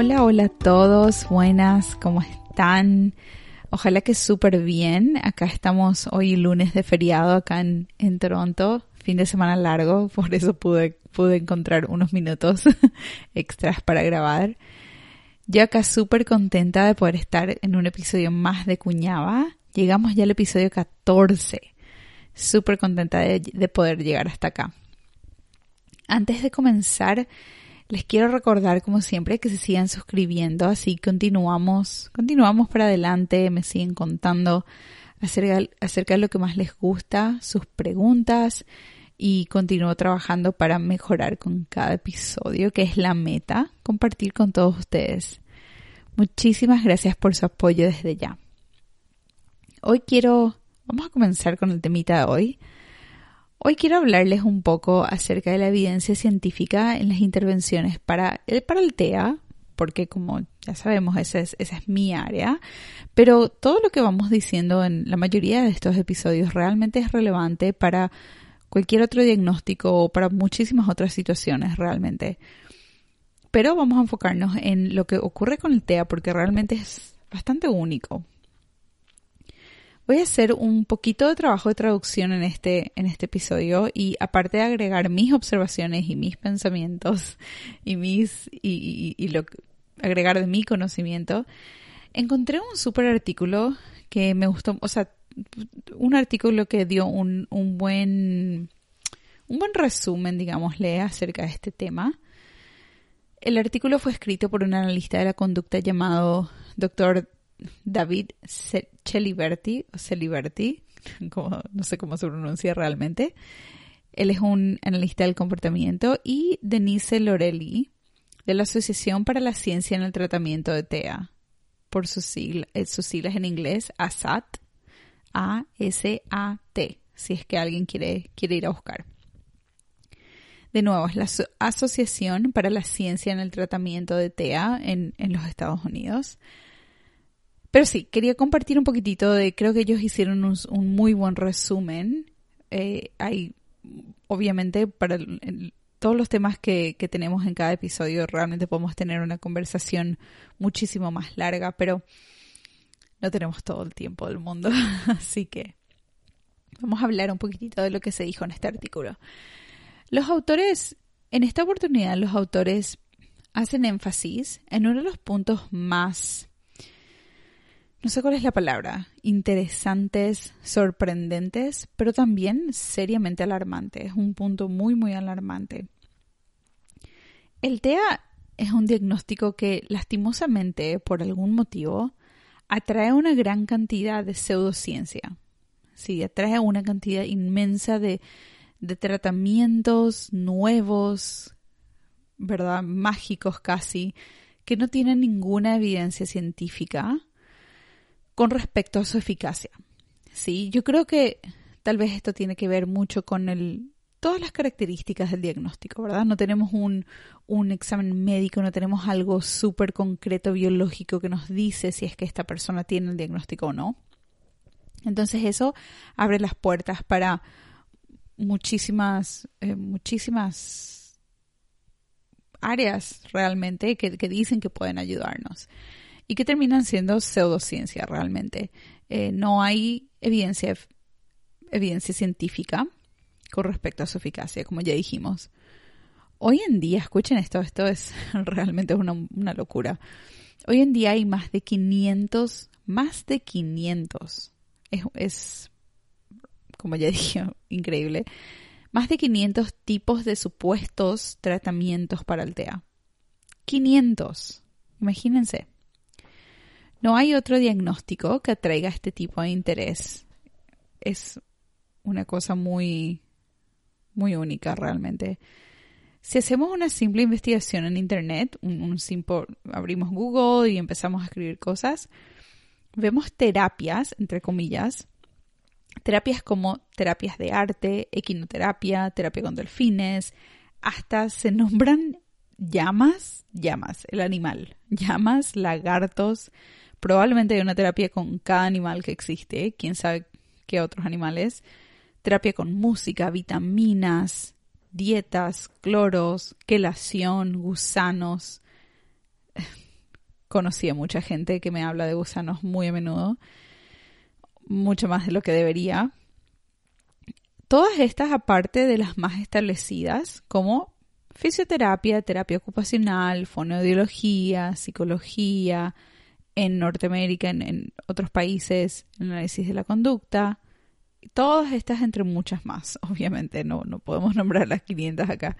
Hola, hola a todos, buenas, ¿cómo están? Ojalá que súper bien. Acá estamos hoy lunes de feriado acá en, Toronto, fin de semana largo, por eso pude, pude encontrar unos minutos extras para grabar. Yo acá súper contenta de poder estar en un episodio más de Cuñaba. Llegamos ya al episodio 14. Súper contenta de, de poder llegar hasta acá. Antes de comenzar, les quiero recordar, como siempre, que se sigan suscribiendo, así continuamos, continuamos para adelante, me siguen contando acerca, acerca de lo que más les gusta, sus preguntas, y continúo trabajando para mejorar con cada episodio, que es la meta, compartir con todos ustedes. Muchísimas gracias por su apoyo desde ya. Hoy quiero, vamos a comenzar con el temita de hoy. Hoy quiero hablarles un poco acerca de la evidencia científica en las intervenciones para el, para el TEA, porque como ya sabemos, esa es, esa es mi área, pero todo lo que vamos diciendo en la mayoría de estos episodios realmente es relevante para cualquier otro diagnóstico o para muchísimas otras situaciones realmente. Pero vamos a enfocarnos en lo que ocurre con el TEA porque realmente es bastante único. Voy a hacer un poquito de trabajo de traducción en este, en este episodio y aparte de agregar mis observaciones y mis pensamientos y mis, y, agregar de mi conocimiento, encontré un súper artículo que me gustó, o sea, un artículo que dio un, un buen, un buen resumen, digámosle, acerca de este tema. El artículo fue escrito por un analista de la conducta llamado Dr. David Celiberti, o Celiberti, como, no sé cómo se pronuncia realmente. Él es un analista del comportamiento y Denise Lorelli de la Asociación para la Ciencia en el Tratamiento de TEA, por sus, eh, sus siglas en inglés, ASAT, A-S-A-T, si es que alguien quiere, quiere ir a buscar. De nuevo, es la Asociación para la Ciencia en el Tratamiento de TEA en, en los Estados Unidos. Pero sí, quería compartir un poquitito de, creo que ellos hicieron un, muy buen resumen. Eh, hay, obviamente, para todos los temas que, que, tenemos en cada episodio, realmente podemos tener una conversación muchísimo más larga, pero no tenemos todo el tiempo del mundo. Así que vamos a hablar un poquitito de lo que se dijo en este artículo. Los autores, en esta oportunidad, los autores hacen énfasis en uno de los puntos más no sé cuál es la palabra, interesantes, sorprendentes, pero también seriamente alarmantes. Es un punto muy, muy alarmante. El TEA es un diagnóstico que lastimosamente, por algún motivo, atrae una gran cantidad de pseudociencia. Sí, atrae una cantidad inmensa de, de tratamientos nuevos, ¿verdad? Mágicos casi, que no tienen ninguna evidencia científica con respecto a su eficacia. Sí, yo creo que tal vez esto tiene que ver mucho con el, todas las características del diagnóstico, ¿verdad? No tenemos un, un examen médico, no tenemos algo súper concreto biológico que nos dice si es que esta persona tiene el diagnóstico o no. Entonces eso abre las puertas para muchísimas, eh, muchísimas áreas realmente que, que dicen que pueden ayudarnos y que terminan siendo pseudociencia realmente. Eh, no hay evidencia, evidencia científica con respecto a su eficacia, como ya dijimos. Hoy en día, escuchen esto, esto es realmente una, una locura. Hoy en día hay más de 500, más de 500. Es, como ya dije, increíble. Más de 500 tipos de supuestos tratamientos para el TEA. 500. Imagínense. No hay otro diagnóstico que atraiga este tipo de interés. Es una cosa muy, muy única realmente. Si hacemos una simple investigación en Internet, un, simple, abrimos Google y empezamos a escribir cosas, vemos terapias, entre comillas, terapias como terapias de arte, equinoterapia, terapia con delfines, hasta se nombran llamas, llamas, el animal, llamas, lagartos, Probablemente hay una terapia con cada animal que existe, quién sabe qué otros animales. Terapia con música, vitaminas, dietas, cloros, quelación, gusanos. conocí a mucha gente que me habla de gusanos muy a menudo, mucho más de lo que debería. Todas estas, aparte de las más establecidas, como fisioterapia, terapia ocupacional, fonoaudiología, psicología, en Norteamérica, en, otros países, análisis de la conducta, todas estas entre muchas más, obviamente, no, no podemos nombrar las 500 acá.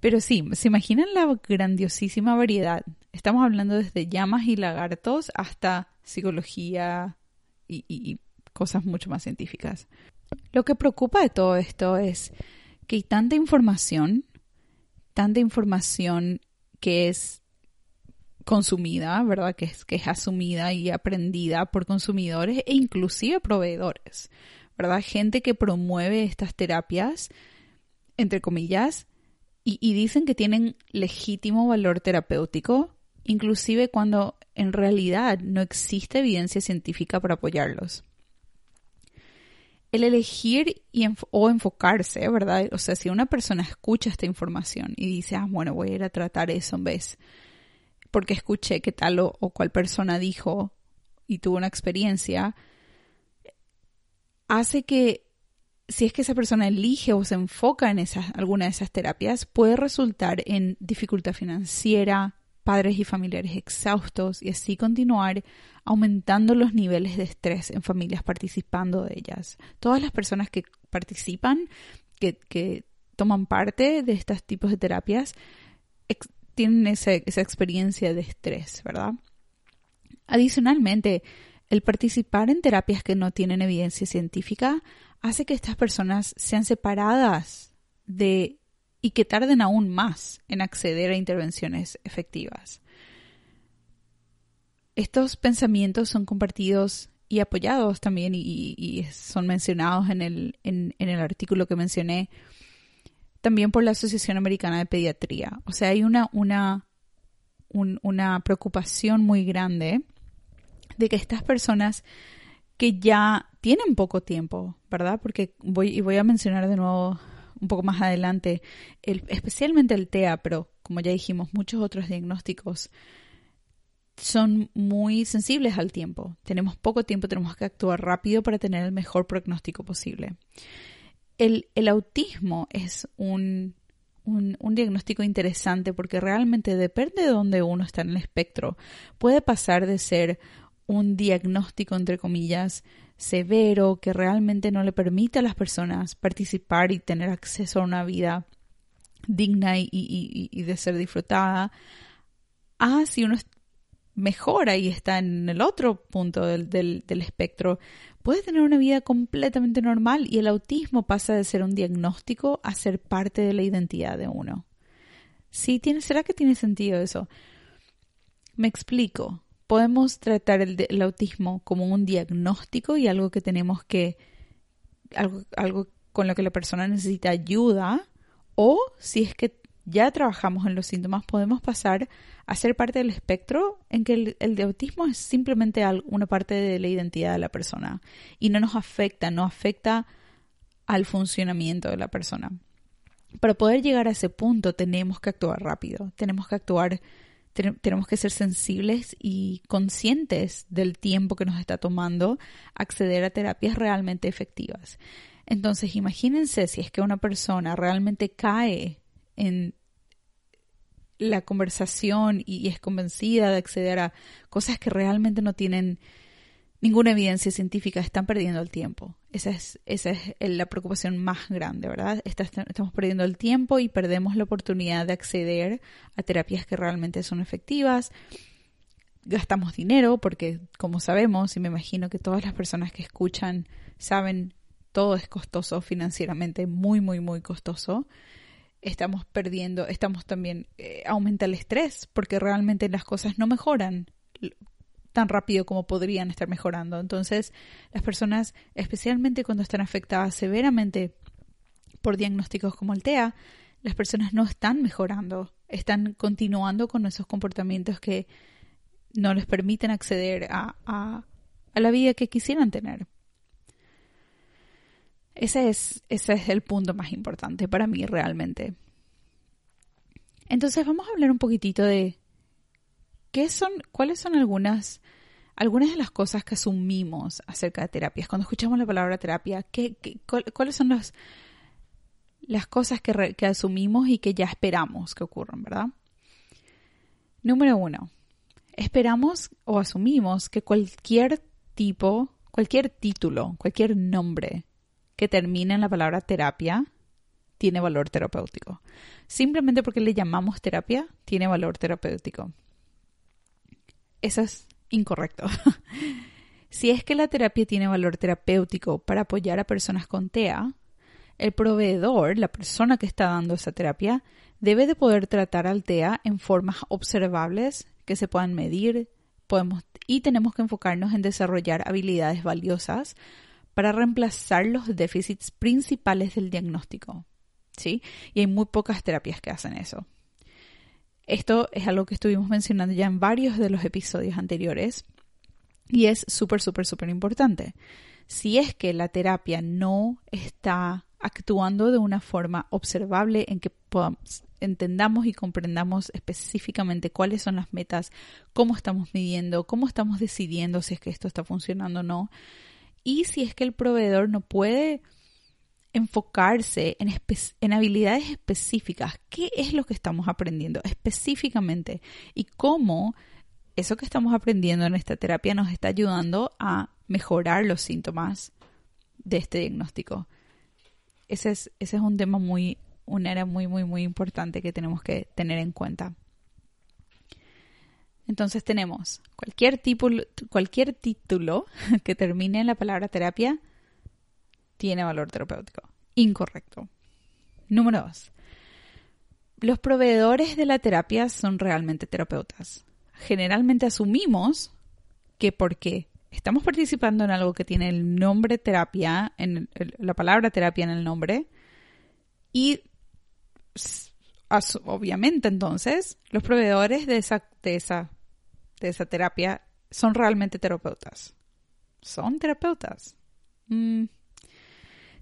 Pero sí, ¿se imaginan la grandiosísima variedad? Estamos hablando desde llamas y lagartos hasta psicología y, cosas mucho más científicas. Lo que preocupa de todo esto es que hay tanta información, tanta información que es consumida, ¿verdad? Que es, que es asumida y aprendida por consumidores e inclusive proveedores, ¿verdad? Gente que promueve estas terapias, entre comillas, y, dicen que tienen legítimo valor terapéutico, inclusive cuando en realidad no existe evidencia científica para apoyarlos. El elegir y o enfocarse, ¿verdad? O sea, si una persona escucha esta información y dice, ah, bueno, voy a ir a tratar eso en vez, porque escuché que tal o, o cual persona dijo y tuvo una experiencia, hace que si es que esa persona elige o se enfoca en esas, alguna de esas terapias, puede resultar en dificultad financiera, padres y familiares exhaustos y así continuar aumentando los niveles de estrés en familias participando de ellas. Todas las personas que participan, que, que toman parte de estos tipos de terapias, tienen esa experiencia de estrés, ¿verdad? Adicionalmente, el participar en terapias que no tienen evidencia científica hace que estas personas sean separadas de y que tarden aún más en acceder a intervenciones efectivas. Estos pensamientos son compartidos y apoyados también y, son mencionados en el, en, el artículo que mencioné también por la Asociación Americana de Pediatría. O sea, hay una, una, una preocupación muy grande de que estas personas que ya tienen poco tiempo, ¿verdad? Porque voy, y voy a mencionar de nuevo un poco más adelante, el, especialmente el TEA, pero como ya dijimos, muchos otros diagnósticos son muy sensibles al tiempo. Tenemos poco tiempo, tenemos que actuar rápido para tener el mejor pronóstico posible. El, el autismo es un, un, un, diagnóstico interesante porque realmente depende de dónde uno está en el espectro. Puede pasar de ser un diagnóstico, entre comillas, severo que realmente no le permite a las personas participar y tener acceso a una vida digna y, de ser disfrutada. Ah, si uno mejora y está en el otro punto del, del, espectro, puede tener una vida completamente normal y el autismo pasa de ser un diagnóstico a ser parte de la identidad de uno. Sí, tiene, ¿será que tiene sentido eso? Me explico podemos tratar el, autismo como un diagnóstico y algo que tenemos que, algo, algo con lo que la persona necesita ayuda, o si es que ya trabajamos en los síntomas, podemos pasar a ser parte del espectro en que el, el de autismo es simplemente una parte de la identidad de la persona y no nos afecta, no afecta al funcionamiento de la persona. Para poder llegar a ese punto tenemos que actuar rápido, tenemos que actuar tenemos que ser sensibles y conscientes del tiempo que nos está tomando acceder a terapias realmente efectivas. Entonces, imagínense si es que una persona realmente cae en la conversación y, es convencida de acceder a cosas que realmente no tienen ninguna evidencia científica, están perdiendo el tiempo. Esa es, esa es la preocupación más grande, ¿verdad? Estamos perdiendo el tiempo y perdemos la oportunidad de acceder a terapias que realmente son efectivas. Gastamos dinero porque, como sabemos, y me imagino que todas las personas que escuchan saben, todo es costoso financieramente, muy, muy, muy costoso. Estamos perdiendo, estamos también, eh, aumenta el estrés porque realmente las cosas no mejoran tan rápido como podrían estar mejorando. Entonces, las personas, especialmente cuando están afectadas severamente por diagnósticos como el TEA, las personas no están mejorando, están continuando con esos comportamientos que no les permiten acceder a, a, la vida que quisieran tener. Ese es, el punto más importante para mí realmente. Entonces vamos a hablar un poquitito de ¿qué son, ¿cuáles son algunas, algunas de las cosas que asumimos acerca de terapias? Cuando escuchamos la palabra terapia, ¿qué, ¿cuáles son las, las cosas que, que asumimos y que ya esperamos que ocurran, verdad? Número uno, esperamos o asumimos que cualquier tipo, cualquier título, cualquier nombre que termine en la palabra terapia tiene valor terapéutico. Simplemente porque le llamamos terapia, tiene valor terapéutico. Eso es incorrecto. si es que la terapia tiene valor terapéutico para apoyar a personas con TEA, el proveedor, la persona que está dando esa terapia, debe de poder tratar al TEA en formas observables que se puedan medir podemos, y tenemos que enfocarnos en desarrollar habilidades valiosas para reemplazar los déficits principales del diagnóstico. ¿sí? Y hay muy pocas terapias que hacen eso. Esto es algo que estuvimos mencionando ya en varios de los episodios anteriores y es súper, súper, súper importante. Si es que la terapia no está actuando de una forma observable en que entendamos y comprendamos específicamente cuáles son las metas, cómo estamos midiendo, cómo estamos decidiendo si es que esto está funcionando o no, y si es que el proveedor no puede enfocarse en, en, habilidades específicas. ¿Qué es lo que estamos aprendiendo específicamente? Y cómo eso que estamos aprendiendo en esta terapia nos está ayudando a mejorar los síntomas de este diagnóstico. Ese es, ese es un tema muy, una era muy, muy, muy importante que tenemos que tener en cuenta. Entonces tenemos cualquier, tipo, cualquier título que termine en la palabra terapia tiene valor terapéutico. Incorrecto. Número dos. Los proveedores de la terapia son realmente terapeutas. Generalmente asumimos que porque estamos participando en algo que tiene el nombre terapia, en la palabra terapia en el nombre, y obviamente entonces los proveedores de esa, de esa, de esa terapia son realmente terapeutas. Son terapeutas. Mm,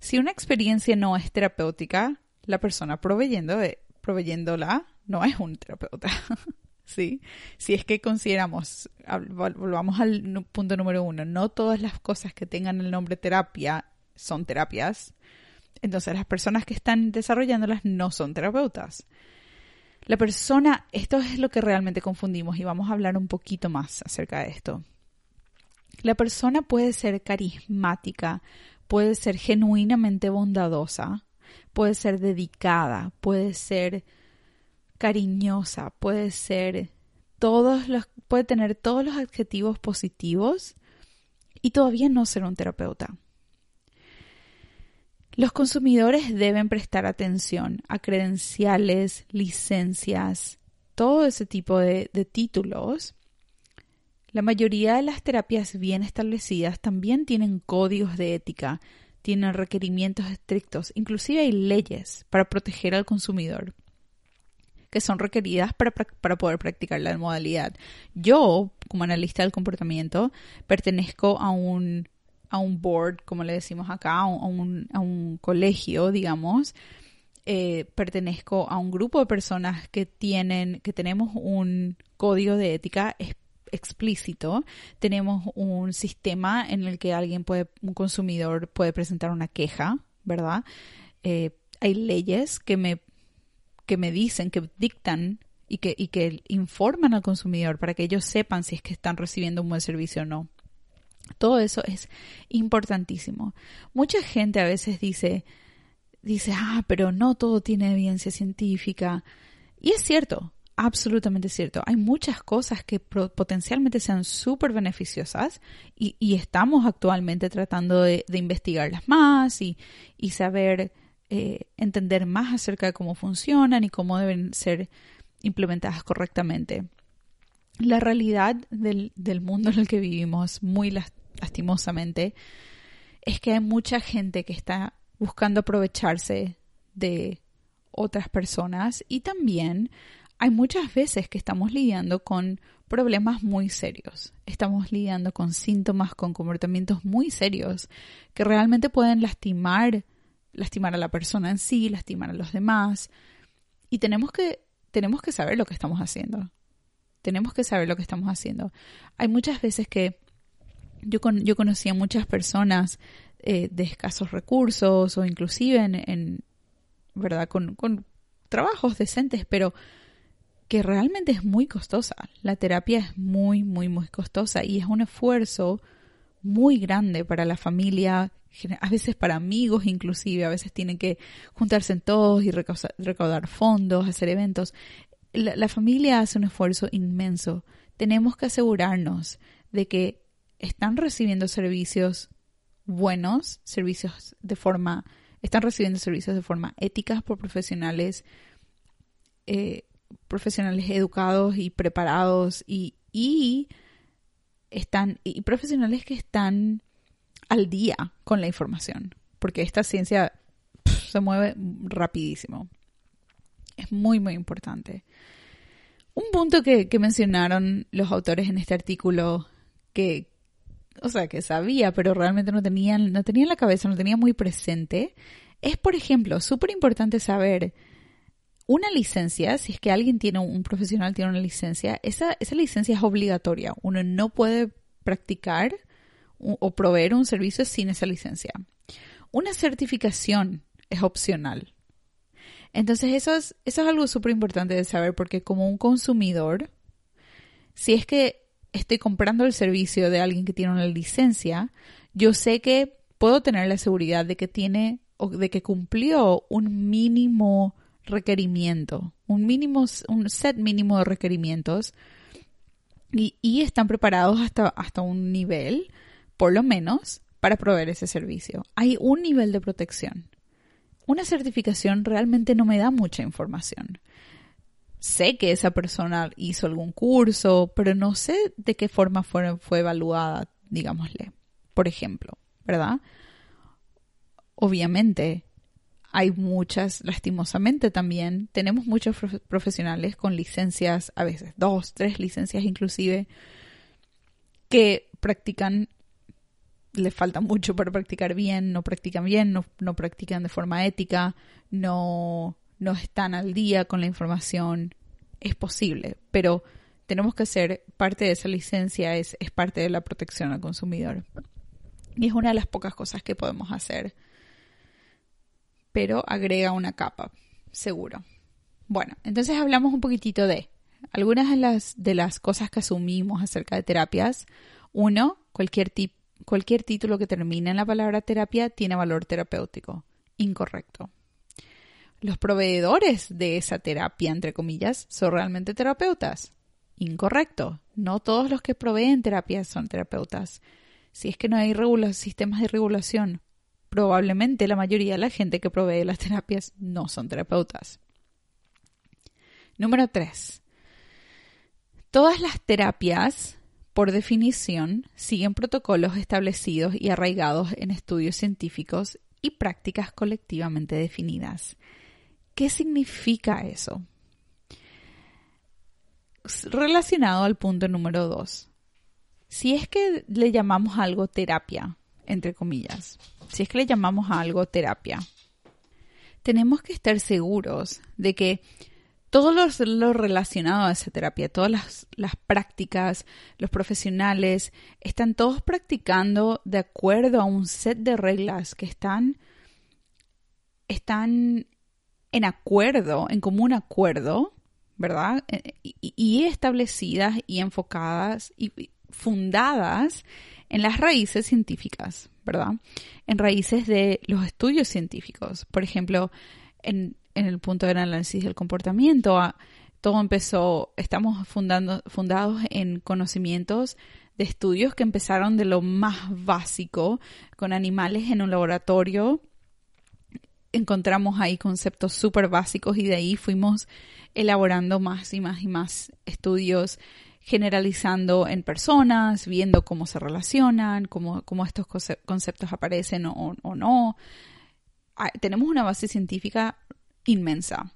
si una experiencia no es terapéutica, la persona proveyendo proveyéndola no es un terapeuta. ¿Sí? Si es que consideramos, volvamos al punto número uno, no todas las cosas que tengan el nombre terapia son terapias, entonces las personas que están desarrollándolas no son terapeutas. La persona, esto es lo que realmente confundimos y vamos a hablar un poquito más acerca de esto. La persona puede ser carismática, puede ser genuinamente bondadosa, puede ser dedicada, puede ser cariñosa, puede ser todos los, puede tener todos los adjetivos positivos y todavía no ser un terapeuta. Los consumidores deben prestar atención a credenciales, licencias, todo ese tipo de, títulos la mayoría de las terapias bien establecidas también tienen códigos de ética, tienen requerimientos estrictos, inclusive hay leyes para proteger al consumidor que son requeridas para, poder practicar la modalidad. Yo, como analista del comportamiento, pertenezco a un, a un board, como le decimos acá, a un, a un colegio, digamos, eh, pertenezco a un grupo de personas que tienen, que tenemos un código de ética explícito, tenemos un sistema en el que alguien puede, un consumidor puede presentar una queja, ¿verdad? Eh, hay leyes que me, que me dicen, que dictan y que, y que informan al consumidor para que ellos sepan si es que están recibiendo un buen servicio o no. Todo eso es importantísimo. Mucha gente a veces dice, dice, ah, pero no todo tiene evidencia científica. Y es cierto, absolutamente cierto. Hay muchas cosas que potencialmente sean súper beneficiosas y, estamos actualmente tratando de, investigarlas más y, saber eh, entender más acerca de cómo funcionan y cómo deben ser implementadas correctamente. La realidad del, del mundo en el que vivimos, muy lastimosamente, es que hay mucha gente que está buscando aprovecharse de otras personas y también hay muchas veces que estamos lidiando con problemas muy serios. Estamos lidiando con síntomas, con comportamientos muy serios que realmente pueden lastimar, lastimar a la persona en sí, lastimar a los demás. Y tenemos que, tenemos que saber lo que estamos haciendo. Tenemos que saber lo que estamos haciendo. Hay muchas veces que yo, con, yo conocí a muchas personas eh, de escasos recursos o inclusive en, ¿verdad? Con, con trabajos decentes, pero que realmente es muy costosa. La terapia es muy, muy, muy costosa y es un esfuerzo muy grande para la familia, a veces para amigos inclusive, a veces tienen que juntarse en todos y recaudar fondos, hacer eventos. La, la familia hace un esfuerzo inmenso. Tenemos que asegurarnos de que están recibiendo servicios buenos, servicios de forma, están recibiendo servicios de forma ética por profesionales, eh, profesionales educados y preparados y, y están, y profesionales que están al día con la información, porque esta ciencia se mueve rapidísimo. Es muy, muy importante. Un punto que, mencionaron los autores en este artículo que, o sea, que sabía, pero realmente no tenían, no tenía en la cabeza, no tenía muy presente, es, por ejemplo, súper importante saber una licencia, si es que alguien tiene, un profesional tiene una licencia, esa, esa licencia es obligatoria. Uno no puede practicar o proveer un servicio sin esa licencia. Una certificación es opcional. Entonces eso es, eso es algo súper importante de saber porque como un consumidor, si es que estoy comprando el servicio de alguien que tiene una licencia, yo sé que puedo tener la seguridad de que tiene o de que cumplió un mínimo requerimiento, un mínimo, un set mínimo de requerimientos y, y están preparados hasta, hasta un nivel, por lo menos, para proveer ese servicio. Hay un nivel de protección. Una certificación realmente no me da mucha información sé que esa persona hizo algún curso, pero no sé de qué forma fue, evaluada, digámosle, por ejemplo, ¿verdad? Obviamente, hay muchas, lastimosamente también, tenemos muchos profesionales con licencias, a veces dos, tres licencias inclusive, que practican, les falta mucho para practicar bien, no practican bien, no, no practican de forma ética, no no están al día con la información, es posible, pero tenemos que ser parte de esa licencia, es, es parte de la protección al consumidor. Y es una de las pocas cosas que podemos hacer. Pero agrega una capa, seguro. Bueno, entonces hablamos un poquitito de algunas de las, de las cosas que asumimos acerca de terapias. Uno, cualquier, cualquier título que termine en la palabra terapia tiene valor terapéutico. Incorrecto los proveedores de esa terapia, entre comillas, son realmente terapeutas. Incorrecto. No todos los que proveen terapia son terapeutas. Si es que no hay sistemas de regulación, probablemente la mayoría de la gente que provee las terapias no son terapeutas. Número 3. Todas las terapias, por definición, siguen protocolos establecidos y arraigados en estudios científicos y prácticas colectivamente definidas. ¿Qué significa eso? Relacionado al punto número dos. Si es que le llamamos algo terapia, entre comillas, si es que le llamamos a algo terapia, tenemos que estar seguros de que todo lo, relacionado a esa terapia, todas las, las, prácticas, los profesionales, están todos practicando de acuerdo a un set de reglas que están, están en acuerdo, en común acuerdo, ¿verdad? Eh, y, establecidas y enfocadas y fundadas en las raíces científicas, ¿verdad? En raíces de los estudios científicos. Por ejemplo, en, el punto del análisis del comportamiento, ah, todo empezó, estamos fundando, fundados en conocimientos de estudios que empezaron de lo más básico, con animales en un laboratorio encontramos ahí conceptos súper básicos y de ahí fuimos elaborando más y más y más estudios generalizando en personas, viendo cómo se relacionan, cómo, cómo estos conceptos aparecen o, no. Ah, tenemos una base científica inmensa,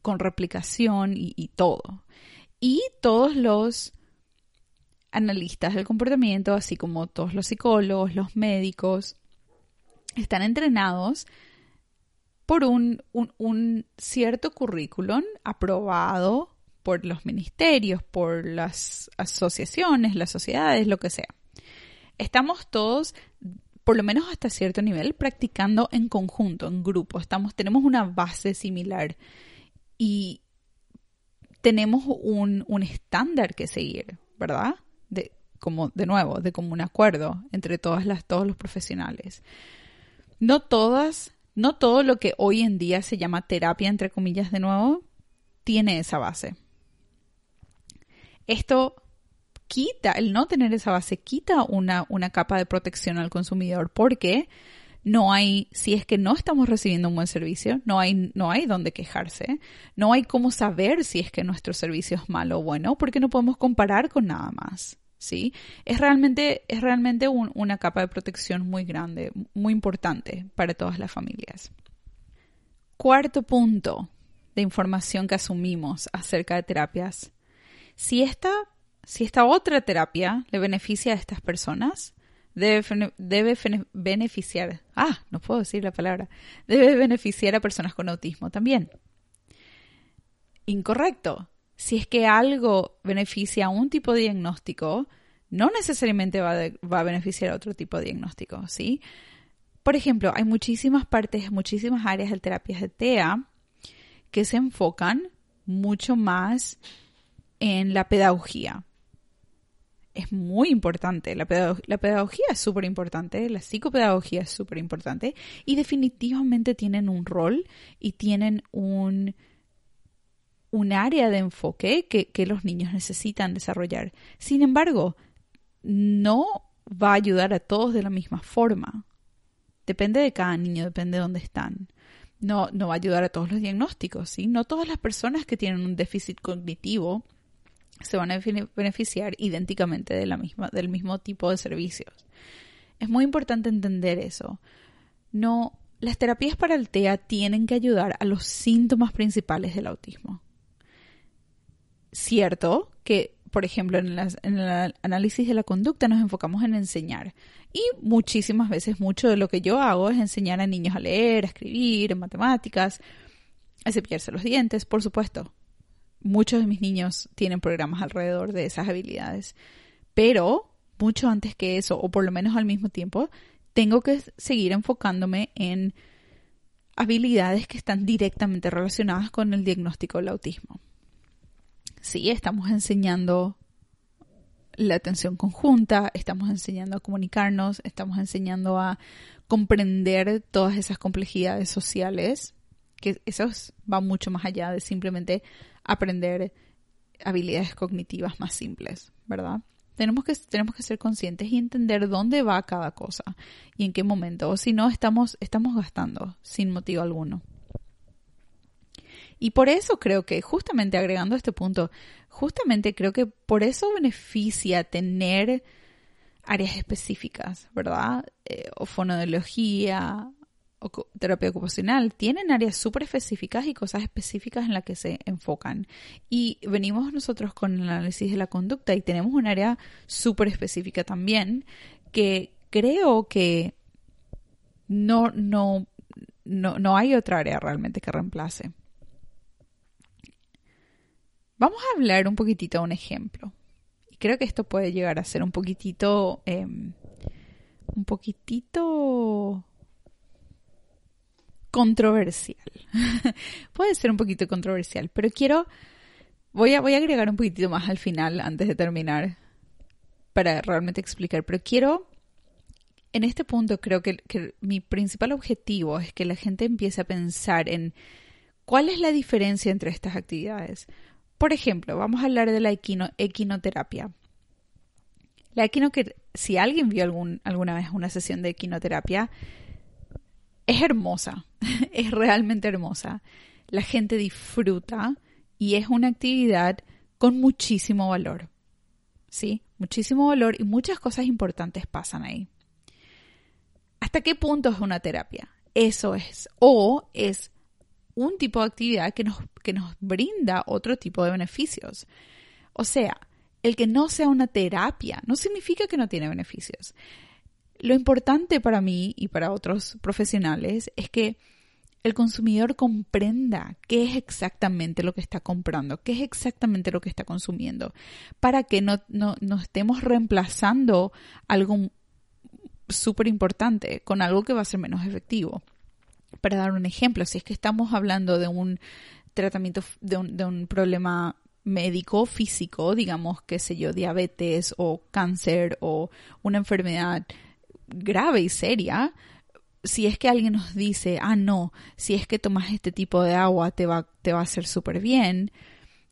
con replicación y, todo. Y todos los analistas del comportamiento, así como todos los psicólogos, los médicos, están entrenados por un, cierto currículum aprobado por los ministerios, por las asociaciones, las sociedades, lo que sea. Estamos todos, por lo menos hasta cierto nivel, practicando en conjunto, en grupo. Estamos, tenemos una base similar y tenemos un, un estándar que seguir, ¿verdad? De, como, de nuevo, de como un acuerdo entre todas las, todos los profesionales. No todas, no todo lo que hoy en día se llama terapia, entre comillas, de nuevo, tiene esa base. Esto quita, el no tener esa base, quita una, una capa de protección al consumidor porque no hay, si es que no estamos recibiendo un buen servicio, no hay, no hay dónde quejarse, no hay cómo saber si es que nuestro servicio es malo o bueno, porque no podemos comparar con nada más. ¿Sí? Es realmente, es realmente una capa de protección muy grande, muy importante para todas las familias. Cuarto punto, de información que asumimos acerca de terapias. Si esta, si esta otra terapia le beneficia a estas personas, debe, debe beneficiar, ah, no puedo decir la palabra, debe beneficiar a personas con autismo también. Incorrecto. Si es que algo beneficia a un tipo de diagnóstico, no necesariamente va, va a beneficiar a otro tipo de diagnóstico, ¿sí? Por ejemplo, hay muchísimas partes, muchísimas áreas de terapias de TEA que se enfocan mucho más en la pedagogía. Es muy importante, la, pedagogía es súper importante, la psicopedagogía es súper importante y definitivamente tienen un rol y tienen un, un área de enfoque que, que los niños necesitan desarrollar. Sin embargo, no va a ayudar a todos de la misma forma. Depende de cada niño, depende de dónde están no, no va a ayudar a todos los diagnósticos, ¿sí? No todas las personas que tienen un déficit cognitivo se van a beneficiar idénticamente de la misma, del mismo tipo de servicios. Es muy importante entender eso. No, las terapias para el TEA tienen que ayudar a los síntomas principales del autismo. Cierto que por ejemplo, en, el análisis de la conducta nos enfocamos en enseñar. Y muchísimas veces mucho de lo que yo hago es enseñar a niños a leer, a escribir, en matemáticas, a cepillarse los dientes, por supuesto. Muchos de mis niños tienen programas alrededor de esas habilidades. Pero, mucho antes que eso, o por lo menos al mismo tiempo, tengo que seguir enfocándome en habilidades que están directamente relacionadas con el diagnóstico del autismo sí, estamos enseñando la atención conjunta, estamos enseñando a comunicarnos, estamos enseñando a comprender todas esas complejidades sociales, que eso va mucho más allá de simplemente aprender habilidades cognitivas más simples, ¿verdad? Tenemos que, tenemos que ser conscientes y entender dónde va cada cosa y en qué momento, o si no, estamos, estamos gastando sin motivo alguno. Y por eso creo que, justamente agregando este punto, justamente creo que por eso beneficia tener áreas específicas, ¿verdad? Eh, o fonología, terapia ocupacional, tienen áreas súper específicas y cosas específicas en las que se enfocan. Y venimos nosotros con el análisis de la conducta y tenemos un área súper específica también que creo que no, no, no, no hay otra área realmente que reemplace. Vamos a hablar un poquitito de un ejemplo. Y creo que esto puede llegar a ser un poquitito, em, un poquitito controversial. puede ser un poquito controversial, pero quiero, voy a, voy a agregar un poquitito más al final antes de terminar para realmente explicar, pero quiero, en este punto creo que, que mi principal objetivo es que la gente empiece a pensar en cuál es la diferencia entre estas actividades. Por ejemplo, vamos a hablar de la equinoterapia. La equino que si alguien vio algún, alguna vez una sesión de equinoterapia, es hermosa, es realmente hermosa. La gente disfruta y es una actividad con muchísimo valor. ¿Sí? Muchísimo valor y muchas cosas importantes pasan ahí. ¿Hasta qué punto es una terapia? Eso es. O es un tipo de actividad que nos, que nos brinda otro tipo de beneficios. O sea, el que no sea una terapia no significa que no tiene beneficios. Lo importante para mí y para otros profesionales es que el consumidor comprenda qué es exactamente lo que está comprando, qué es exactamente lo que está consumiendo, para que no, no, no estemos reemplazando algo súper importante con algo que va a ser menos efectivo. Para dar un ejemplo, si es que estamos hablando de un tratamiento, de un, de un problema médico, físico, digamos, qué sé yo, diabetes o cáncer o una enfermedad grave y seria, si es que alguien nos dice, ah, no, si es que tomas este tipo de agua te va, te va a hacer súper bien,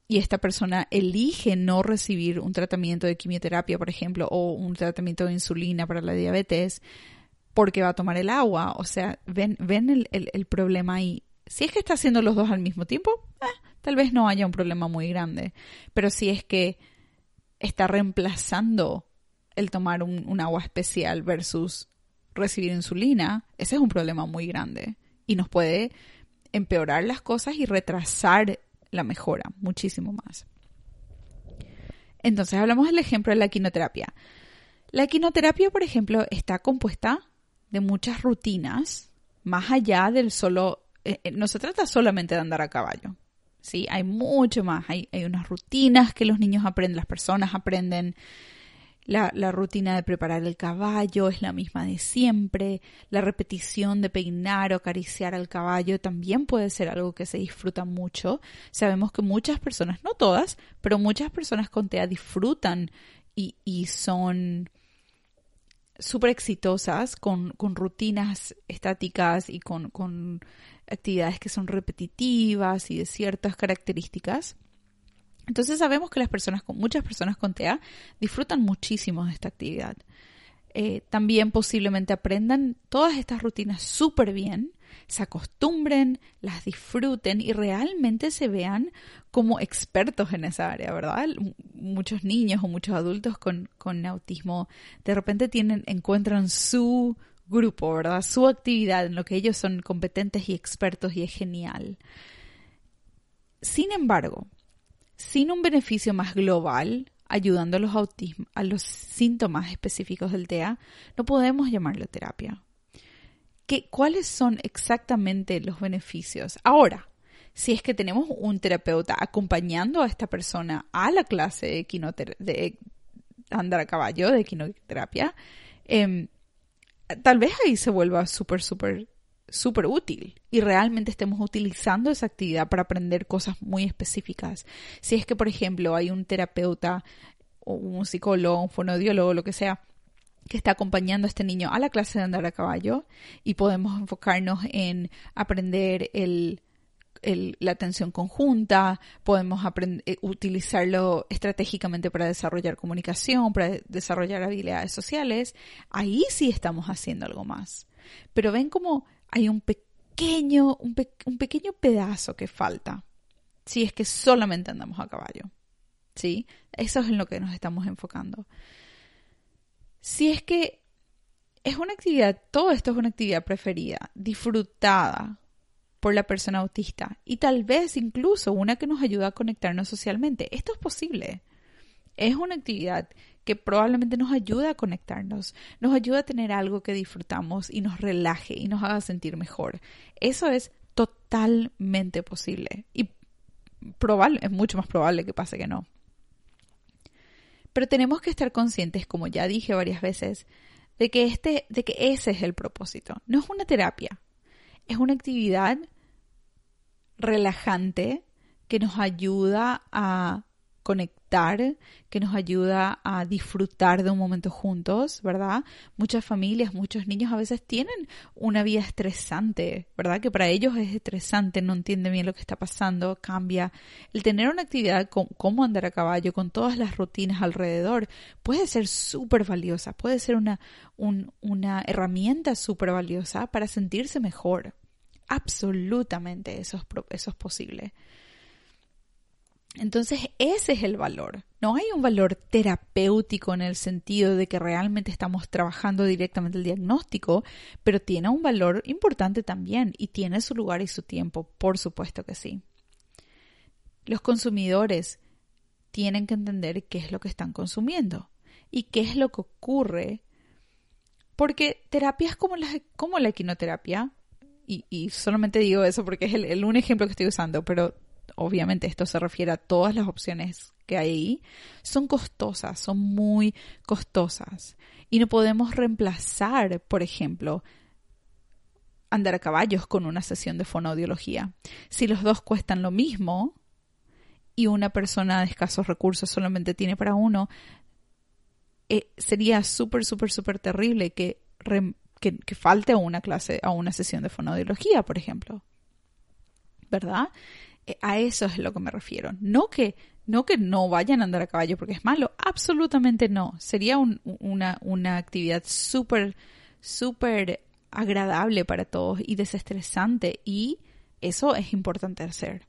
y esta persona elige no recibir un tratamiento de quimioterapia, por ejemplo, o un tratamiento de insulina para la diabetes, porque va a tomar el agua. O sea, ven, ven el, el, problema ahí. Si es que está haciendo los dos al mismo tiempo, eh, tal vez no haya un problema muy grande. Pero si es que está reemplazando el tomar un, agua especial versus recibir insulina, ese es un problema muy grande y nos puede empeorar las cosas y retrasar la mejora muchísimo más. Entonces hablamos del ejemplo de la quinoterapia. La quinoterapia, por ejemplo, está compuesta de muchas rutinas, más allá del solo, eh, eh, no se trata solamente de andar a caballo, ¿sí? Hay mucho más, hay, hay unas rutinas que los niños aprenden, las personas aprenden, la, rutina de preparar el caballo es la misma de siempre. La repetición de peinar o acariciar al caballo también puede ser algo que se disfruta mucho. Sabemos que muchas personas, no todas, pero muchas personas con TEA disfrutan y, y son súper exitosas con, con, rutinas estáticas y con, con actividades que son repetitivas y de ciertas características. Entonces sabemos que las personas con muchas personas con TEA disfrutan muchísimo de esta actividad. Eh, también posiblemente aprendan todas estas rutinas súper bien, se acostumbren, las disfruten y realmente se vean como expertos en esa área, ¿verdad? Muchos niños o muchos adultos con, con autismo de repente tienen, encuentran su grupo, ¿verdad? Su actividad en lo que ellos son competentes y expertos y es genial. Sin embargo, sin un beneficio más global, ayudando a los, a los síntomas específicos del TEA, no podemos llamarlo terapia. ¿Qué, ¿Cuáles son exactamente los beneficios? Ahora, si es que tenemos un terapeuta acompañando a esta persona a la clase de, andar a caballo, de quinoterapia, em, tal vez ahí se vuelva súper, súper súper útil y realmente estemos utilizando esa actividad para aprender cosas muy específicas. Si es que, por ejemplo, hay un terapeuta o un psicólogo, un fonodiólogo, lo que sea, que está acompañando a este niño a la clase de andar a caballo y podemos enfocarnos en aprender la atención conjunta, podemos eh, utilizarlo estratégicamente para desarrollar comunicación, para desarrollar habilidades sociales, ahí sí estamos haciendo algo más. Pero ven cómo hay un pequeño, un, pequeño pedazo que falta si es que solamente andamos a caballo. ¿Sí? Eso es en lo que nos estamos enfocando. Si es que es una actividad, todo esto es una actividad preferida, disfrutada por la persona autista y tal vez incluso una que nos ayuda a conectarnos socialmente. Esto es posible. Es una actividad que probablemente nos ayuda a conectarnos, nos ayuda a tener algo que disfrutamos y nos relaje y nos haga sentir mejor. Eso es totalmente posible y probable, es mucho más probable que pase que no. Pero tenemos que estar conscientes, como ya dije varias veces, de que este, de que ese es el propósito. No es una terapia, es una actividad relajante que nos ayuda a conectar, que nos ayuda a disfrutar de un momento juntos, ¿verdad? Muchas familias, muchos niños a veces tienen una vida estresante, ¿verdad? Que para ellos es estresante, no entienden bien lo que está pasando, cambia. El tener una actividad como andar a caballo, con todas las rutinas alrededor, puede ser súper valiosa, puede ser una, una herramienta súper valiosa para sentirse mejor. Absolutamente eso eso es posible. Entonces ese es el valor. No hay un valor terapéutico en el sentido de que realmente estamos trabajando directamente el diagnóstico, pero tiene un valor importante también y tiene su lugar y su tiempo, por supuesto que sí. Los consumidores tienen que entender qué es lo que están consumiendo y qué es lo que ocurre, porque terapias como la, como la equinoterapia y, solamente digo eso porque es el, un ejemplo que estoy usando, pero obviamente esto se refiere a todas las opciones que hay ahí, son costosas, son muy costosas. Y no podemos reemplazar, por ejemplo, andar a caballos con una sesión de fonoaudiología. Si los dos cuestan lo mismo y una persona de escasos recursos solamente tiene para uno, eh, sería súper, súper, súper terrible que, que, falte a una clase, a una sesión de fonoaudiología, por ejemplo. ¿Verdad? Eh, a eso es lo que me refiero. No que no que no vayan a andar a caballo porque es malo, absolutamente no. Sería una, una actividad súper, súper agradable para todos y desestresante y eso es importante hacer.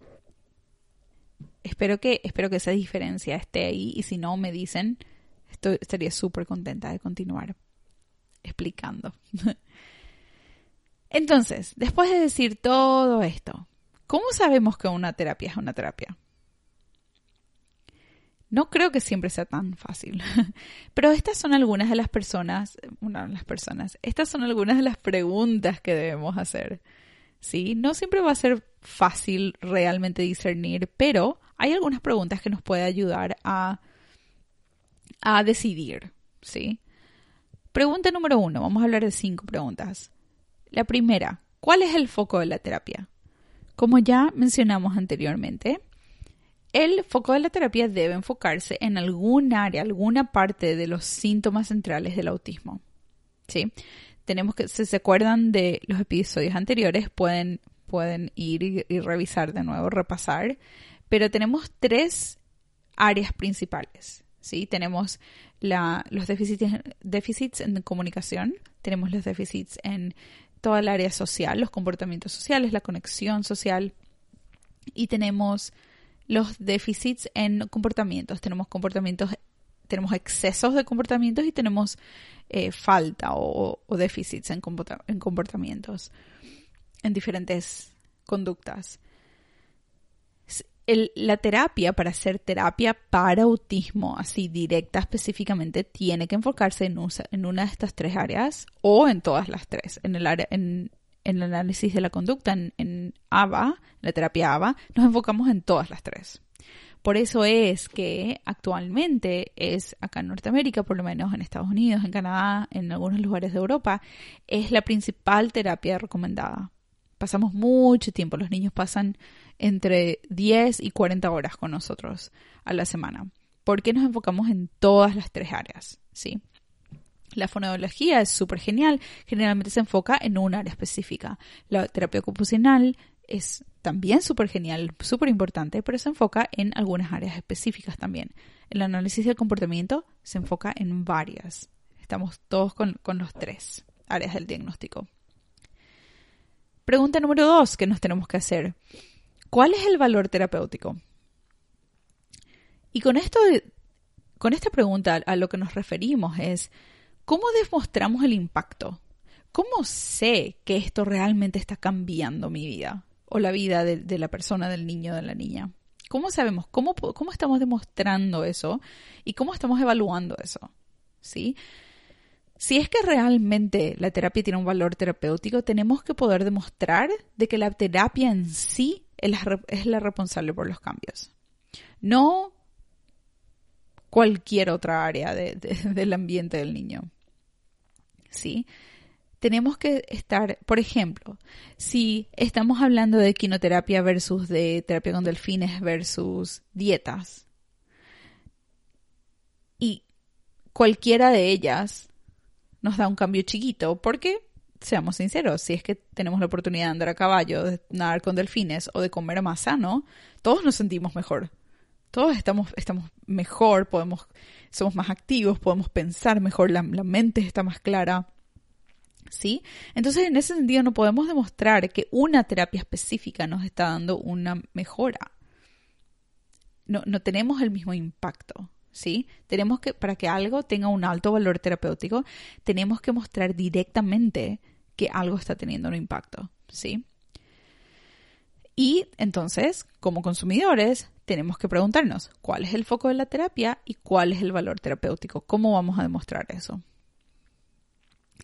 Espero que, espero que esa diferencia esté ahí y si no me dicen, estaría súper contenta de continuar explicando. Entonces, después de decir todo esto, ¿cómo sabemos que una terapia es una terapia? No creo que siempre sea tan fácil, pero estas son algunas de las personas, las personas, estas son algunas de las preguntas que debemos hacer. ¿Sí? No siempre va a ser fácil realmente discernir, pero hay algunas preguntas que nos pueden ayudar a, a decidir, ¿sí? Pregunta número uno, vamos a hablar de cinco preguntas. La primera, ¿cuál es el foco de la terapia? Como ya mencionamos anteriormente, el foco de la terapia debe enfocarse en algún área, alguna parte de los síntomas centrales del autismo. ¿Sí? Tenemos que, si se acuerdan de los episodios anteriores, pueden, pueden ir y, revisar de nuevo, repasar. Pero tenemos tres áreas principales. ¿sí? Tenemos la, los déficits, déficits en comunicación, tenemos los déficits en toda el área social, los comportamientos sociales, la conexión social, y tenemos los déficits en comportamientos. Tenemos comportamientos, tenemos excesos de comportamientos y tenemos eh, falta o, déficits en, en comportamientos, en diferentes conductas. La terapia, para hacer terapia para autismo, así directa específicamente, tiene que enfocarse en, en, una de estas tres áreas o en todas las tres. En el área, en, en el análisis de la conducta, en, en ABA, la terapia ABA, nos enfocamos en todas las tres. Por eso es que actualmente es acá en Norteamérica, por lo menos en Estados Unidos, en Canadá, en algunos lugares de Europa, es la principal terapia recomendada. Pasamos mucho tiempo, los niños pasan entre 10 y 40 horas con nosotros a la semana. ¿Por qué nos enfocamos en todas las tres áreas? ¿Sí? La fonología es súper genial, generalmente se enfoca en un área específica. La terapia ocupacional es también súper genial, súper importante, pero se enfoca en algunas áreas específicas también. El análisis del comportamiento se enfoca en varias. Estamos todos con, con los tres áreas del diagnóstico. Pregunta número dos que nos tenemos que hacer. ¿Cuál es el valor terapéutico? Y con esto, con esta pregunta a lo que nos referimos es, ¿Cómo demostramos el impacto? ¿Cómo sé que esto realmente está cambiando mi vida o la vida de, la persona, del niño, de la niña? ¿Cómo sabemos? ¿Cómo, ¿Cómo estamos demostrando eso? ¿Y cómo estamos evaluando eso? ¿Sí? Si es que realmente la terapia tiene un valor terapéutico, tenemos que poder demostrar de que la terapia en sí es la, es la responsable por los cambios. No cualquier otra área del ambiente del niño. ¿sí? Tenemos que estar, por ejemplo, si estamos hablando de quinoterapia versus de terapia con delfines versus dietas, y cualquiera de ellas nos da un cambio chiquito, porque, seamos sinceros, si es que tenemos la oportunidad de andar a caballo, de nadar con delfines o de comer más sano, todos nos sentimos mejor. Todos estamos, estamos mejor, podemos somos más activos, podemos pensar mejor, la, mente está más clara. ¿Sí? Entonces, en ese sentido, no podemos demostrar que una terapia específica nos está dando una mejora. No, no tenemos el mismo impacto. ¿Sí? Tenemos que, para que algo tenga un alto valor terapéutico, tenemos que mostrar directamente que algo está teniendo un impacto. ¿Sí? Y entonces, como consumidores, tenemos que preguntarnos cuál es el foco de la terapia y cuál es el valor terapéutico. ¿Cómo vamos a demostrar eso?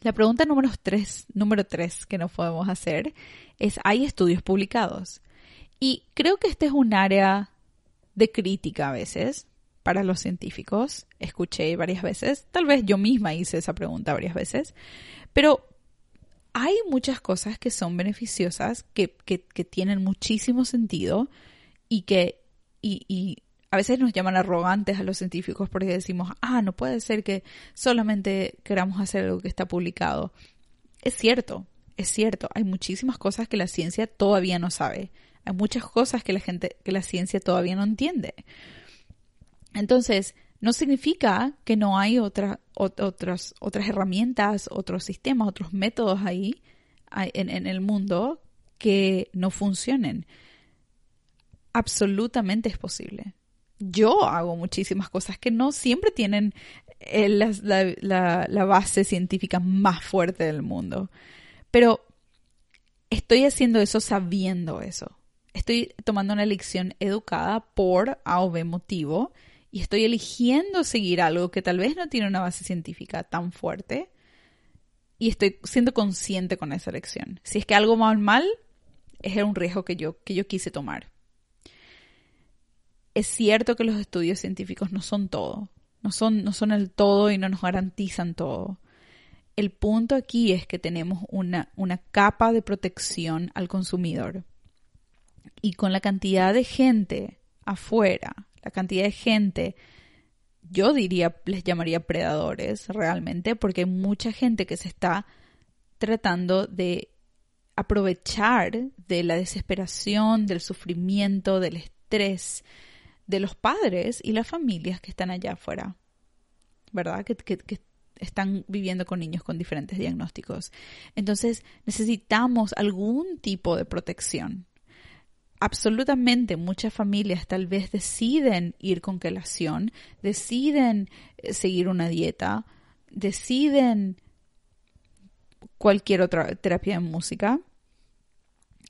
La pregunta número tres, número tres que nos podemos hacer es, ¿hay estudios publicados? Y creo que este es un área de crítica a veces para los científicos. Escuché varias veces, tal vez yo misma hice esa pregunta varias veces, pero hay muchas cosas que son beneficiosas, que, que, tienen muchísimo sentido y que y, y, a veces nos llaman arrogantes a los científicos porque decimos, ah, no puede ser que solamente queramos hacer algo que está publicado. Es cierto, es cierto, hay muchísimas cosas que la ciencia todavía no sabe. Hay muchas cosas que la gente, que la ciencia todavía no entiende. Entonces, no significa que no hay otras, otras herramientas, otros sistemas, otros métodos ahí en, el mundo que no funcionen. Absolutamente es posible. Yo hago muchísimas cosas que no siempre tienen eh, la, la, base científica más fuerte del mundo. Pero estoy haciendo eso sabiendo eso. Estoy tomando una lección educada por A o B motivo y estoy eligiendo seguir algo que tal vez no tiene una base científica tan fuerte y estoy siendo consciente con esa elección. Si es que algo va mal, es un riesgo que yo, que yo quise tomar. Es cierto que los estudios científicos no son todo, no son, no son el todo y no nos garantizan todo. El punto aquí es que tenemos una, una capa de protección al consumidor. Y con la cantidad de gente afuera la cantidad de gente, yo diría, les llamaría predadores realmente, porque hay mucha gente que se está tratando de aprovechar de la desesperación, del sufrimiento, del estrés de los padres y las familias que están allá afuera, ¿verdad? Que, que están viviendo con niños con diferentes diagnósticos. Entonces necesitamos algún tipo de protección absolutamente muchas familias tal vez deciden ir con quelación, deciden eh, seguir una dieta, deciden cualquier otra terapia en música.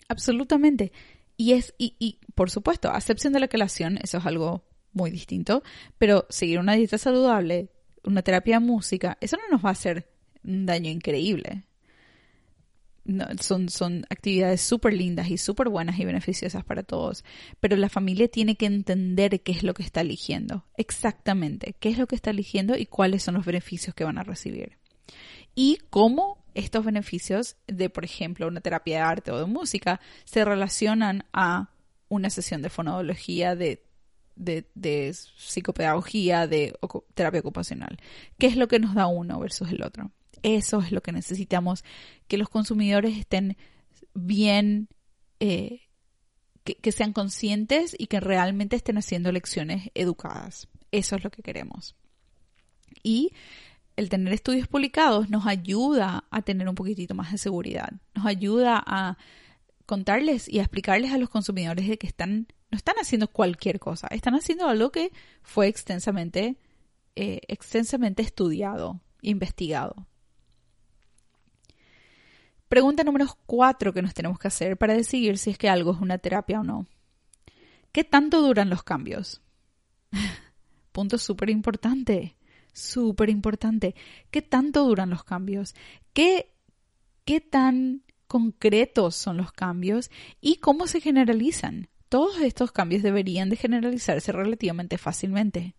Absolutamente. Y es, y, y por supuesto, a excepción de la quelación, eso es algo muy distinto, pero seguir una dieta saludable, una terapia en música, eso no nos va a hacer un daño increíble son, son actividades súper lindas y súper buenas y beneficiosas para todos, pero la familia tiene que entender qué es lo que está eligiendo, exactamente, qué es lo que está eligiendo y cuáles son los beneficios que van a recibir. Y cómo estos beneficios de, por ejemplo, una terapia de arte o de música se relacionan a una sesión de fonología, de, de, de psicopedagogía, de terapia ocupacional. ¿Qué es lo que nos da uno versus el otro? Eso es lo que necesitamos, que los consumidores estén bien, eh, que, sean conscientes y que realmente estén haciendo lecciones educadas. Eso es lo que queremos. Y el tener estudios publicados nos ayuda a tener un poquitito más de seguridad, nos ayuda a contarles y a explicarles a los consumidores de que están, no están haciendo cualquier cosa, están haciendo algo que fue extensamente, eh, extensamente estudiado, investigado. Pregunta número cuatro que nos tenemos que hacer para decidir si es que algo es una terapia o no. ¿Qué tanto duran los cambios? Punto súper importante, súper importante. ¿Qué tanto duran los cambios? ¿Qué, ¿Qué tan concretos son los cambios y cómo se generalizan? Todos estos cambios deberían de generalizarse relativamente fácilmente.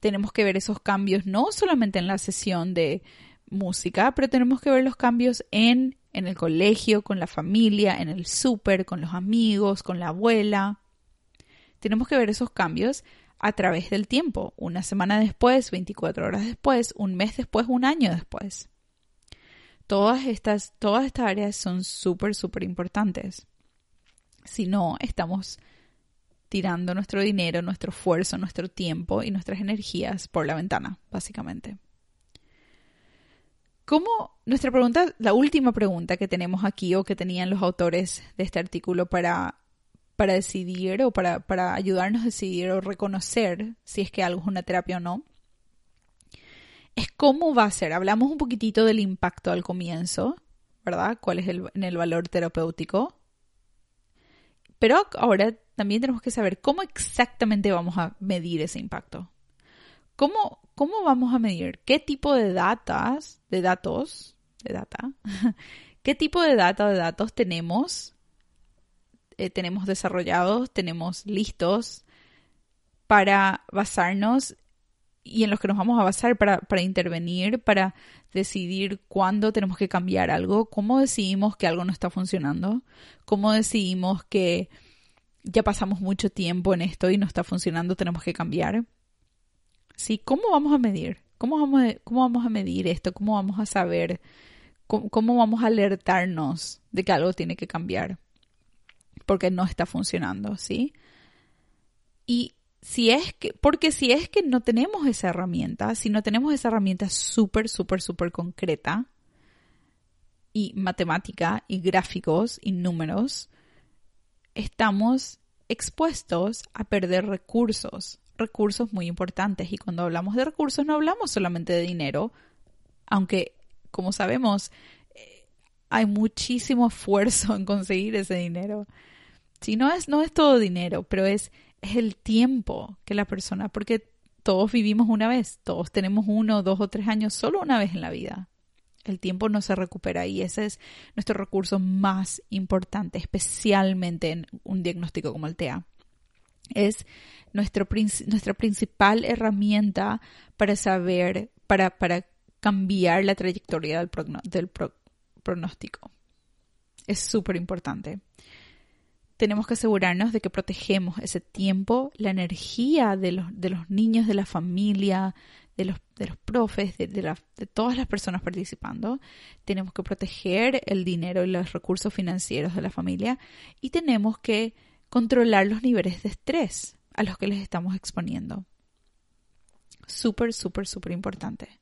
Tenemos que ver esos cambios no solamente en la sesión de música, pero tenemos que ver los cambios en, en el colegio, con la familia, en el súper, con los amigos, con la abuela. Tenemos que ver esos cambios a través del tiempo, una semana después, 24 horas después, un mes después, un año después. Todas estas, todas estas áreas son súper, súper importantes. Si no, estamos tirando nuestro dinero, nuestro esfuerzo, nuestro tiempo y nuestras energías por la ventana, básicamente. ¿Cómo nuestra pregunta, la última pregunta que tenemos aquí o que tenían los autores de este artículo para, para decidir o para, para ayudarnos a decidir o reconocer si es que algo es una terapia o no, es cómo va a ser. Hablamos un poquitito del impacto al comienzo, ¿verdad? ¿Cuál es el, el valor terapéutico? Pero ahora también tenemos que saber cómo exactamente vamos a medir ese impacto. ¿Cómo, ¿cómo vamos a medir? ¿Qué tipo de datas, de datos, de data, qué tipo de data de datos tenemos? Eh, tenemos desarrollados, tenemos listos para basarnos y en los que nos vamos a basar para, para, intervenir, para decidir cuándo tenemos que cambiar algo, cómo decidimos que algo no está funcionando, cómo decidimos que ya pasamos mucho tiempo en esto y no está funcionando, tenemos que cambiar. ¿Sí? ¿Cómo vamos a medir? ¿Cómo vamos cómo vamos a medir esto? ¿Cómo vamos a saber? ¿Cómo, ¿Cómo vamos a alertarnos de que algo tiene que cambiar? Porque no está funcionando, ¿sí? Y si es que, porque si es que no tenemos esa herramienta, si no tenemos esa herramienta súper, súper, súper concreta y matemática y gráficos y números, estamos expuestos a perder recursos, recursos muy importantes. Y cuando hablamos de recursos no hablamos solamente de dinero, aunque, como sabemos, eh, hay muchísimo esfuerzo en conseguir ese dinero. Si no es, no es todo dinero, pero es es el tiempo que la persona, porque todos vivimos una vez, todos tenemos uno, dos o tres años solo una vez en la vida. El tiempo no se recupera y ese es nuestro recurso más importante, especialmente en un diagnóstico como el TEA. Es nuestro, nuestra principal herramienta para saber, para, para cambiar la trayectoria del, del pronóstico. Es súper importante tenemos que asegurarnos de que protegemos ese tiempo, la energía de los, de los niños, de la familia, de los, de los profes, de, de, todas las personas participando. Tenemos que proteger el dinero y los recursos financieros de la familia y tenemos que controlar los niveles de estrés a los que les estamos exponiendo. Súper, súper, súper importante.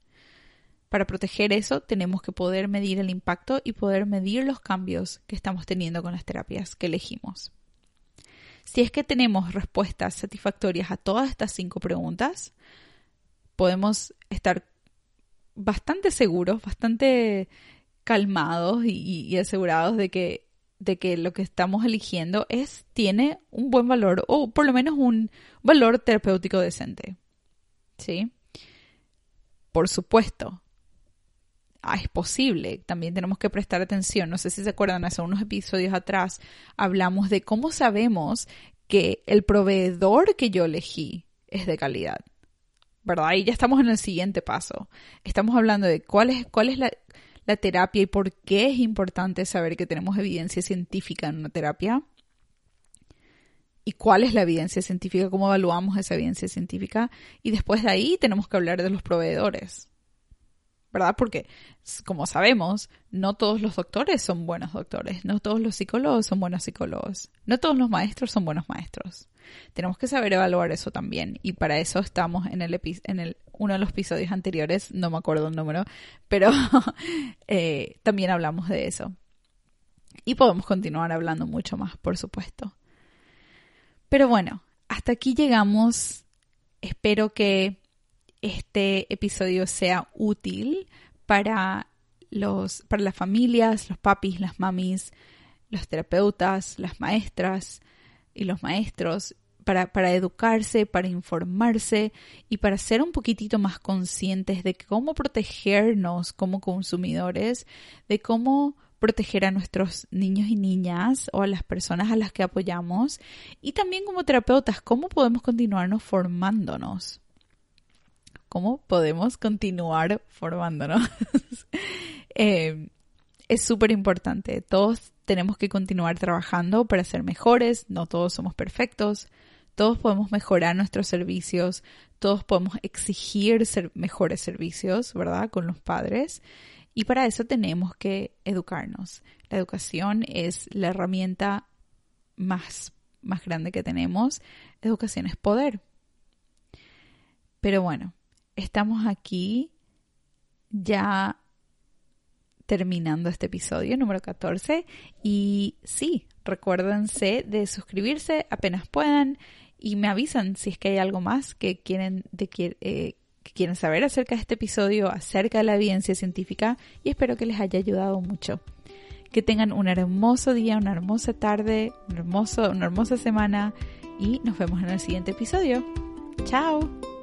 Para proteger eso tenemos que poder medir el impacto y poder medir los cambios que estamos teniendo con las terapias que elegimos. Si es que tenemos respuestas satisfactorias a todas estas cinco preguntas, podemos estar bastante seguros, bastante calmados y, asegurados de que, de que lo que estamos eligiendo es, tiene un buen valor o por lo menos un valor terapéutico decente. ¿Sí? Por supuesto, Ah, es posible. También tenemos que prestar atención. No sé si se acuerdan, hace unos episodios atrás hablamos de cómo sabemos que el proveedor que yo elegí es de calidad. ¿Verdad? Ya estamos en el siguiente paso. Estamos hablando de cuál es, cuál es la, la terapia y por qué es importante saber que tenemos evidencia científica en una terapia. Y cuál es la evidencia científica, cómo evaluamos esa evidencia científica. Y después de ahí tenemos que hablar de los proveedores. ¿verdad? Porque, como sabemos, no todos los doctores son buenos doctores, no todos los psicólogos son buenos psicólogos, no todos los maestros son buenos maestros. Tenemos que saber evaluar eso también y para eso estamos en el, en uno de los episodios anteriores, no me acuerdo el número, pero eh, también hablamos de eso. Y podemos continuar hablando mucho más, por supuesto. Pero bueno, hasta aquí llegamos. Espero que este episodio sea útil para los para las familias, los papis, las mamis, los terapeutas, las maestras y los maestros para, para, educarse, para informarse y para ser un poquitito más conscientes de cómo protegernos como consumidores, de cómo proteger a nuestros niños y niñas o a las personas a las que apoyamos y también como terapeutas, cómo podemos continuarnos formándonos cómo podemos continuar formándonos. Eh, es súper importante. Todos tenemos que continuar trabajando para ser mejores. No todos somos perfectos. Todos podemos mejorar nuestros servicios. Todos podemos exigir mejores servicios, ¿verdad? Con los padres. Y para eso tenemos que educarnos. La educación es la herramienta más, más grande que tenemos. Educación es poder. Pero bueno, estamos aquí ya terminando este episodio número 14 y sí, recuérdense de suscribirse apenas puedan y me avisan si es que hay algo más que quieren, eh, que quieren saber acerca de este episodio, acerca de la evidencia científica y espero que les haya ayudado mucho. Que tengan un hermoso día, una hermosa tarde, un hermoso, una hermosa semana y nos vemos en el siguiente episodio. Chao.